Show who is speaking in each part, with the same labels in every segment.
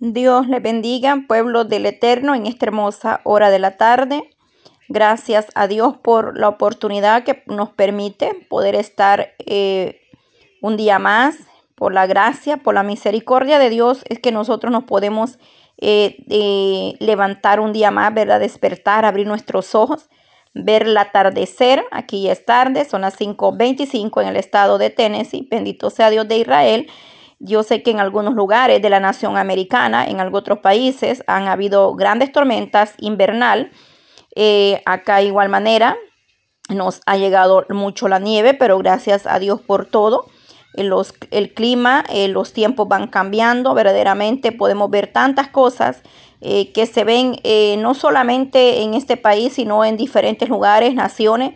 Speaker 1: Dios le bendiga, pueblo del Eterno, en esta hermosa hora de la tarde. Gracias a Dios por la oportunidad que nos permite poder estar eh, un día más, por la gracia, por la misericordia de Dios, es que nosotros nos podemos eh, levantar un día más, ¿verdad? Despertar, abrir nuestros ojos, ver el atardecer. Aquí es tarde, son las 5.25 en el estado de Tennessee. Bendito sea Dios de Israel. Yo sé que en algunos lugares de la nación americana, en algunos otros países, han habido grandes tormentas invernal. Eh, acá igual manera nos ha llegado mucho la nieve, pero gracias a Dios por todo. Eh, los, el clima, eh, los tiempos van cambiando, verdaderamente podemos ver tantas cosas que se ven no solamente en este país, sino en diferentes lugares, naciones.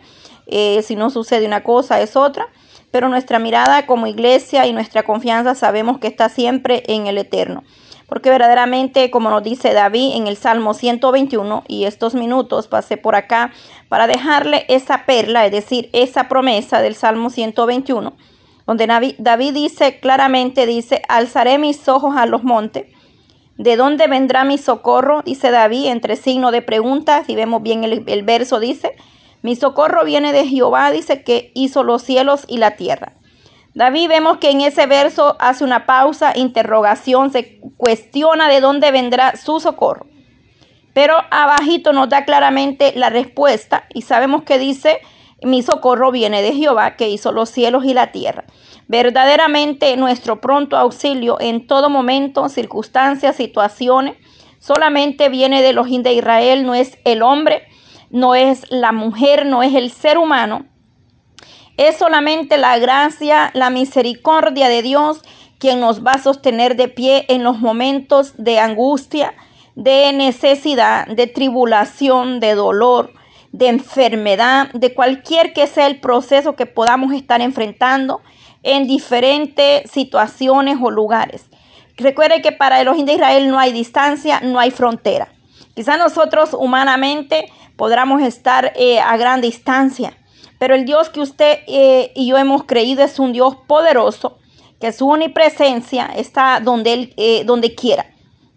Speaker 1: Si no sucede una cosa, es otra pero nuestra mirada como iglesia y nuestra confianza sabemos que está siempre en el eterno. Porque verdaderamente, como nos dice David en el Salmo 121, y estos minutos pasé por acá para dejarle esa perla, es decir, esa promesa del Salmo 121, donde David dice claramente, dice, alzaré mis ojos a los montes. ¿De dónde vendrá mi socorro? Dice David entre signo de preguntas. Si vemos bien el verso, dice, mi socorro viene de Jehová, dice que hizo los cielos y la tierra. David vemos que en ese verso hace una pausa, interrogación, se cuestiona de dónde vendrá su socorro. Pero abajito nos da claramente la respuesta y sabemos que dice, mi socorro viene de Jehová que hizo los cielos y la tierra. Verdaderamente nuestro pronto auxilio en todo momento, circunstancias, situaciones, solamente viene de los de Israel, no es el hombre no es la mujer, no es el ser humano. Es solamente la gracia, la misericordia de Dios quien nos va a sostener de pie en los momentos de angustia, de necesidad, de tribulación, de dolor, de enfermedad, de cualquier que sea el proceso que podamos estar enfrentando en diferentes situaciones o lugares. Recuerde que para los de Israel no hay distancia, no hay frontera. Quizá nosotros humanamente podamos estar eh, a gran distancia. Pero el Dios que usted eh, y yo hemos creído es un Dios poderoso, que su omnipresencia está donde Él, eh, donde quiera.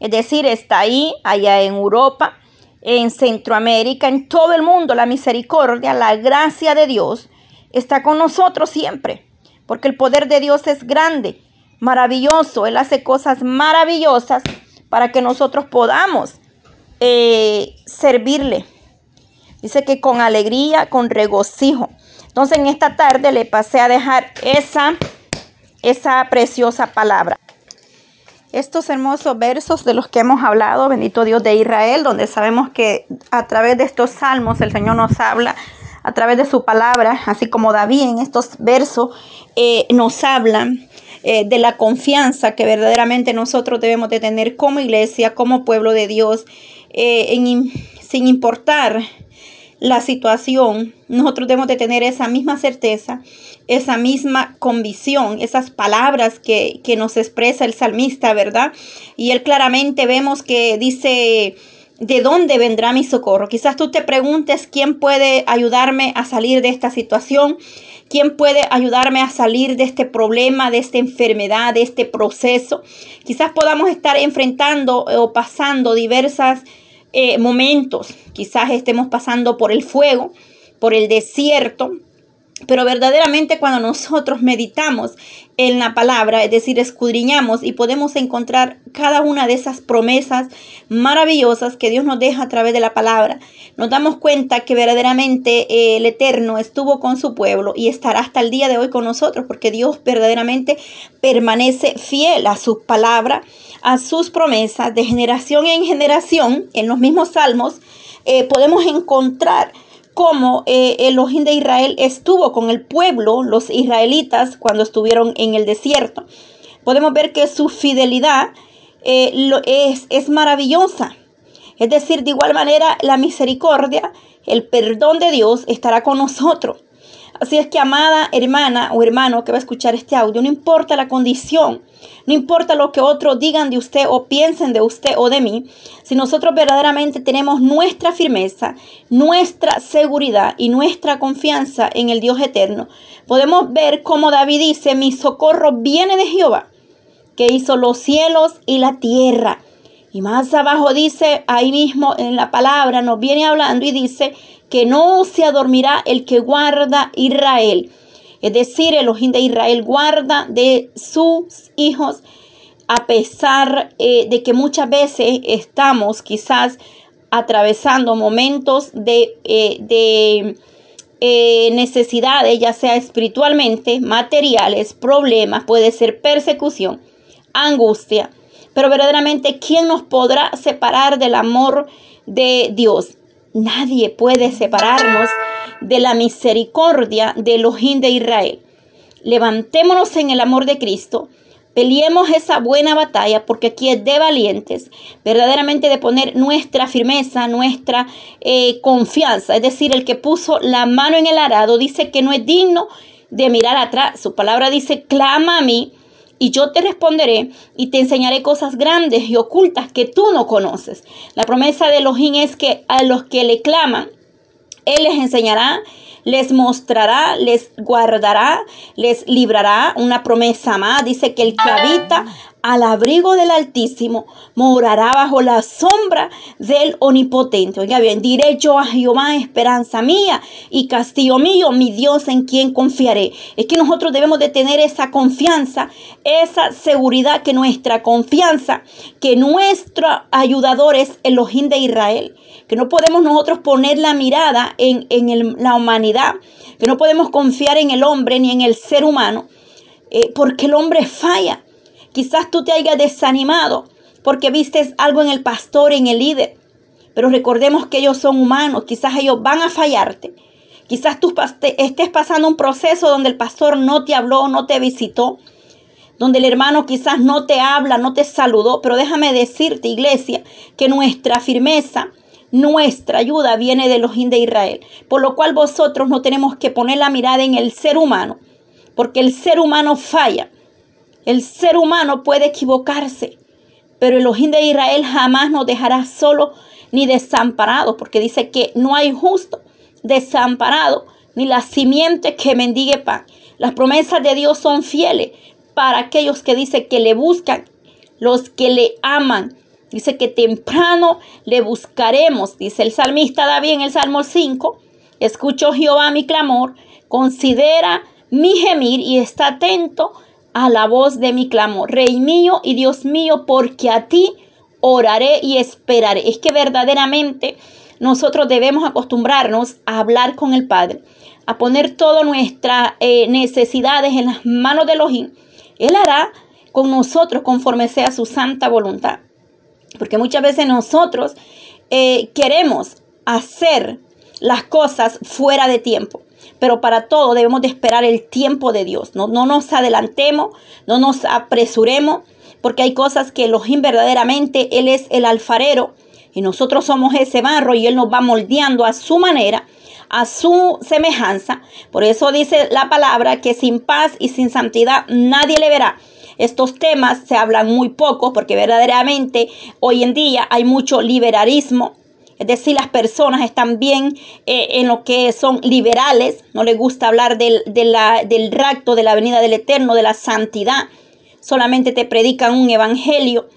Speaker 1: Es decir, está ahí, allá en Europa, en Centroamérica, en todo el mundo. La misericordia, la gracia de Dios está con nosotros siempre. Porque el poder de Dios es grande, maravilloso. Él hace cosas maravillosas para que nosotros podamos servirle. Dice que con alegría, con regocijo. Entonces en esta tarde le pasé a dejar esa, esa preciosa palabra. Estos hermosos versos de los que hemos hablado, bendito Dios de Israel, donde sabemos que a través de estos salmos el Señor nos habla, a través de su palabra, así como David en estos versos eh, nos habla eh, de la confianza que verdaderamente nosotros debemos de tener como iglesia, como pueblo de Dios, eh, sin importar la situación, nosotros debemos de tener esa misma certeza, esa misma convicción, esas palabras que, nos expresa el salmista, ¿verdad? Y él claramente vemos que dice, ¿de dónde vendrá mi socorro? Quizás tú te preguntes, ¿quién puede ayudarme a salir de esta situación? ¿Quién puede ayudarme a salir de este problema, de esta enfermedad, de este proceso? Quizás podamos estar enfrentando o pasando diversas eh, momentos. Quizás estemos pasando por el fuego, por el desierto, pero verdaderamente cuando nosotros meditamos en la palabra, es decir, escudriñamos y podemos encontrar cada una de esas promesas maravillosas que Dios nos deja a través de la palabra, nos damos cuenta que verdaderamente eh, el Eterno estuvo con su pueblo y estará hasta el día de hoy con nosotros, porque Dios verdaderamente permanece fiel a sus palabras, a sus promesas de generación en generación. En los mismos salmos eh, podemos encontrar cómo eh, Elohim de Israel estuvo con el pueblo, los israelitas, cuando estuvieron en el desierto. Podemos ver que su fidelidad eh, es, es maravillosa. Es decir, de igual manera, la misericordia, el perdón de Dios estará con nosotros. Así es que, amada hermana o hermano que va a escuchar este audio, no importa la condición, no importa lo que otros digan de usted o piensen de usted o de mí, si nosotros verdaderamente tenemos nuestra firmeza, nuestra seguridad y nuestra confianza en el Dios eterno, podemos ver como David dice, mi socorro viene de Jehová, que hizo los cielos y la tierra. Y más abajo dice, ahí mismo en la palabra nos viene hablando y dice que no se adormirá el que guarda Israel. Es decir, el ojín de Israel guarda de sus hijos a pesar eh, de que muchas veces estamos quizás atravesando momentos de, eh, de eh, necesidades, ya sea espiritualmente, materiales, problemas, puede ser persecución, angustia. Pero verdaderamente, ¿quién nos podrá separar del amor de Dios? Nadie puede separarnos de la misericordia de Elohim de Israel. Levantémonos en el amor de Cristo Peleemos esa buena batalla porque aquí es de valientes, verdaderamente de poner nuestra firmeza, nuestra eh, confianza. Es decir, el que puso la mano en el arado dice que no es digno de mirar atrás. Su palabra dice, clama a mí y yo te responderé y te enseñaré cosas grandes y ocultas que tú no conoces. La promesa de Elohim es que a los que le claman, Él les enseñará les mostrará, les guardará, les librará. Una promesa más. Dice que el que habita al abrigo del Altísimo morará bajo la sombra del Omnipotente. Oiga bien, diré yo a Jehová, esperanza mía y castillo mío, mi Dios en quien confiaré. Es que nosotros debemos de tener esa confianza, esa seguridad que nuestra confianza, que nuestro ayudador es Elohim de Israel que no podemos nosotros poner la mirada en, la humanidad, que no podemos confiar en el hombre ni en el ser humano, eh, porque el hombre falla. Quizás tú te hayas desanimado porque vistes algo en el pastor, en el líder, pero recordemos que ellos son humanos, quizás ellos van a fallarte. Quizás tú estés pasando un proceso donde el pastor no te habló, no te visitó, donde el hermano quizás no te habla, no te saludó, pero déjame decirte, iglesia, que nuestra firmeza nuestra ayuda viene de los de Israel, por lo cual vosotros no tenemos que poner la mirada en el ser humano, porque el ser humano falla. El ser humano puede equivocarse, pero el Ojín de Israel jamás nos dejará solo ni desamparado, porque dice que no hay justo desamparado, ni la simiente que mendigue pan. Las promesas de Dios son fieles para aquellos que dice que le buscan, los que le aman Dice que temprano le buscaremos, dice el salmista David en el Salmo 5. Escucho Jehová mi clamor, considera mi gemir y está atento a la voz de mi clamor. Rey mío y Dios mío, porque a ti oraré y esperaré. Es que verdaderamente nosotros debemos acostumbrarnos a hablar con el Padre, a poner todas nuestras eh, necesidades en las manos de Elohim. Él hará con nosotros conforme sea su santa voluntad. Porque muchas veces nosotros eh, queremos hacer las cosas fuera de tiempo. Pero para todo debemos de esperar el tiempo de Dios. No, no nos adelantemos, no nos apresuremos, porque hay cosas que Elohim verdaderamente, Él es el alfarero y nosotros somos ese barro y Él nos va moldeando a su manera, a su semejanza. Por eso dice la palabra que sin paz y sin santidad nadie le verá. Estos temas se hablan muy poco porque verdaderamente hoy en día hay mucho liberalismo. Es decir, las personas están bien eh, en lo que son liberales, no les gusta hablar del, del rapto, de la venida del Eterno, de la santidad. Solamente te predican un evangelio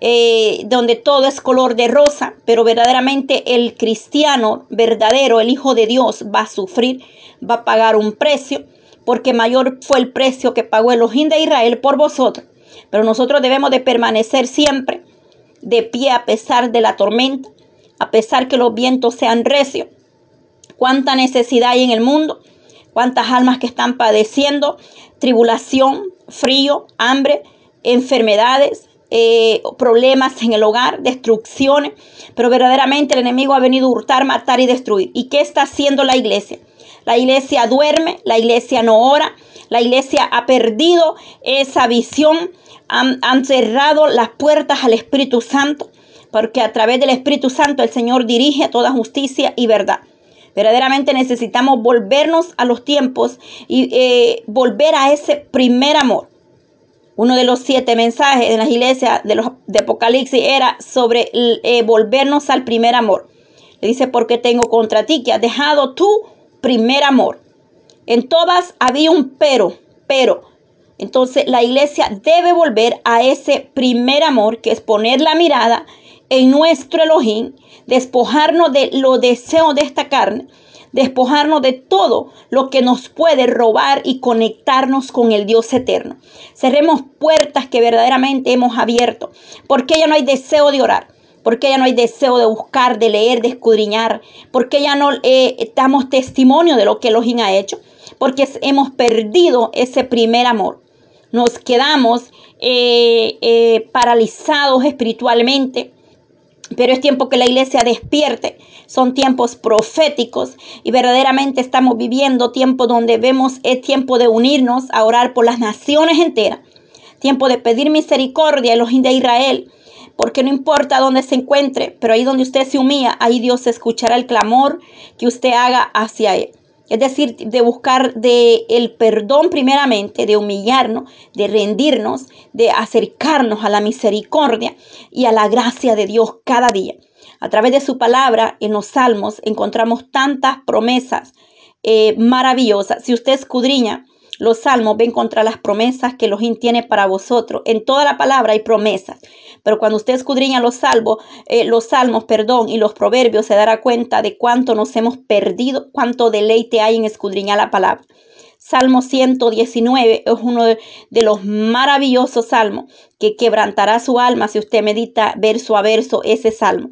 Speaker 1: eh, donde todo es color de rosa, pero verdaderamente el cristiano verdadero, el Hijo de Dios, va a sufrir, va a pagar un precio porque mayor fue el precio que pagó el Ojín de Israel por vosotros. Pero nosotros debemos de permanecer siempre de pie a pesar de la tormenta, a pesar que los vientos sean recios. Cuánta necesidad hay en el mundo, cuántas almas que están padeciendo tribulación, frío, hambre, enfermedades, eh, problemas en el hogar, destrucciones. Pero verdaderamente el enemigo ha venido a hurtar, matar y destruir. ¿Y qué está haciendo la iglesia? La iglesia duerme, la iglesia no ora, la iglesia ha perdido esa visión, han, cerrado las puertas al Espíritu Santo, porque a través del Espíritu Santo el Señor dirige toda justicia y verdad. Verdaderamente necesitamos volvernos a los tiempos y eh, volver a ese primer amor. Uno de los siete mensajes en las iglesias de, los, de Apocalipsis era sobre eh, volvernos al primer amor. Le dice, porque tengo contra ti que has dejado tú primer amor. En todas había un pero, pero. Entonces la iglesia debe volver a ese primer amor que es poner la mirada en nuestro Elohim, despojarnos de los deseos de esta carne, despojarnos de todo lo que nos puede robar y conectarnos con el Dios eterno. Cerremos puertas que verdaderamente hemos abierto, porque ya no hay deseo de orar. Porque ya no hay deseo de buscar, de leer, de escudriñar. Porque ya no eh, damos testimonio de lo que Elohim ha hecho. Porque hemos perdido ese primer amor. Nos quedamos eh, eh, paralizados espiritualmente pero es tiempo que la iglesia despierte. Son tiempos proféticos y verdaderamente estamos viviendo tiempo donde vemos es tiempo de unirnos a orar por las naciones enteras. Tiempo de pedir misericordia a los de Israel. Porque no importa dónde se encuentre, pero ahí donde usted se humilla, ahí Dios escuchará el clamor que usted haga hacia Él. Es decir, de buscar de el perdón primeramente, de humillarnos, de rendirnos, de acercarnos a la misericordia y a la gracia de Dios cada día. A través de su palabra en los salmos encontramos tantas promesas eh, maravillosas. Si usted escudriña los salmos, ven contra las promesas que Elohim tiene para vosotros. En toda la palabra hay promesas. Pero cuando usted escudriña los salmos, eh, los salmos, perdón, y los proverbios, se dará cuenta de cuánto nos hemos perdido, cuánto deleite hay en escudriñar la palabra. Salmo 119 es uno de, los maravillosos salmos que quebrantará su alma si usted medita verso a verso ese salmo.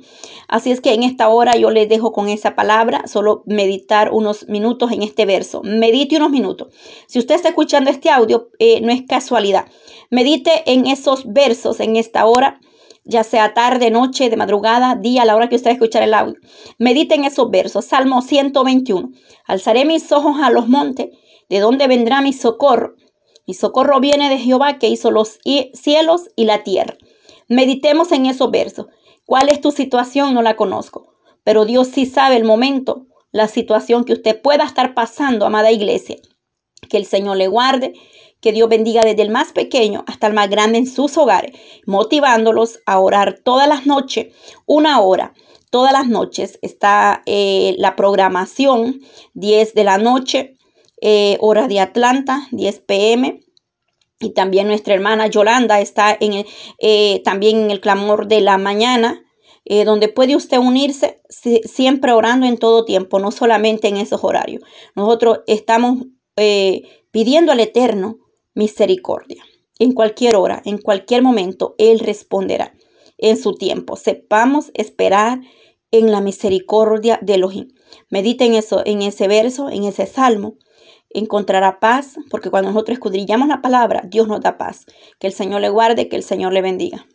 Speaker 1: Así es que en esta hora yo les dejo con esa palabra, solo meditar unos minutos en este verso. Medite unos minutos. Si usted está escuchando este audio, eh, no es casualidad. Medite en esos versos en esta hora ya sea tarde, noche, de madrugada, día, a la hora que usted escuchar el audio. Medite en esos versos. Salmo 121. Alzaré mis ojos a los montes ¿De dónde vendrá mi socorro? Mi socorro viene de Jehová que hizo los cielos y la tierra. Meditemos en esos versos. ¿Cuál es tu situación? No la conozco. Pero Dios sí sabe el momento, la situación que usted pueda estar pasando, amada iglesia. Que el Señor le guarde, que Dios bendiga desde el más pequeño hasta el más grande en sus hogares, motivándolos a orar todas las noches, una hora. Todas las noches está eh, la programación, 10 de la noche, eh, hora de Atlanta, 10 pm. Y también nuestra hermana Yolanda está en eh, también en el clamor de la mañana, eh, donde puede usted unirse siempre orando en todo tiempo, no solamente en esos horarios. Nosotros estamos pidiendo al Eterno misericordia. En cualquier hora, en cualquier momento, Él responderá en su tiempo. Sepamos esperar en la misericordia de Elohim. Mediten eso, en ese verso, en ese salmo encontrará paz, porque cuando nosotros escudrillamos la palabra, Dios nos da paz. Que el Señor le guarde, que el Señor le bendiga.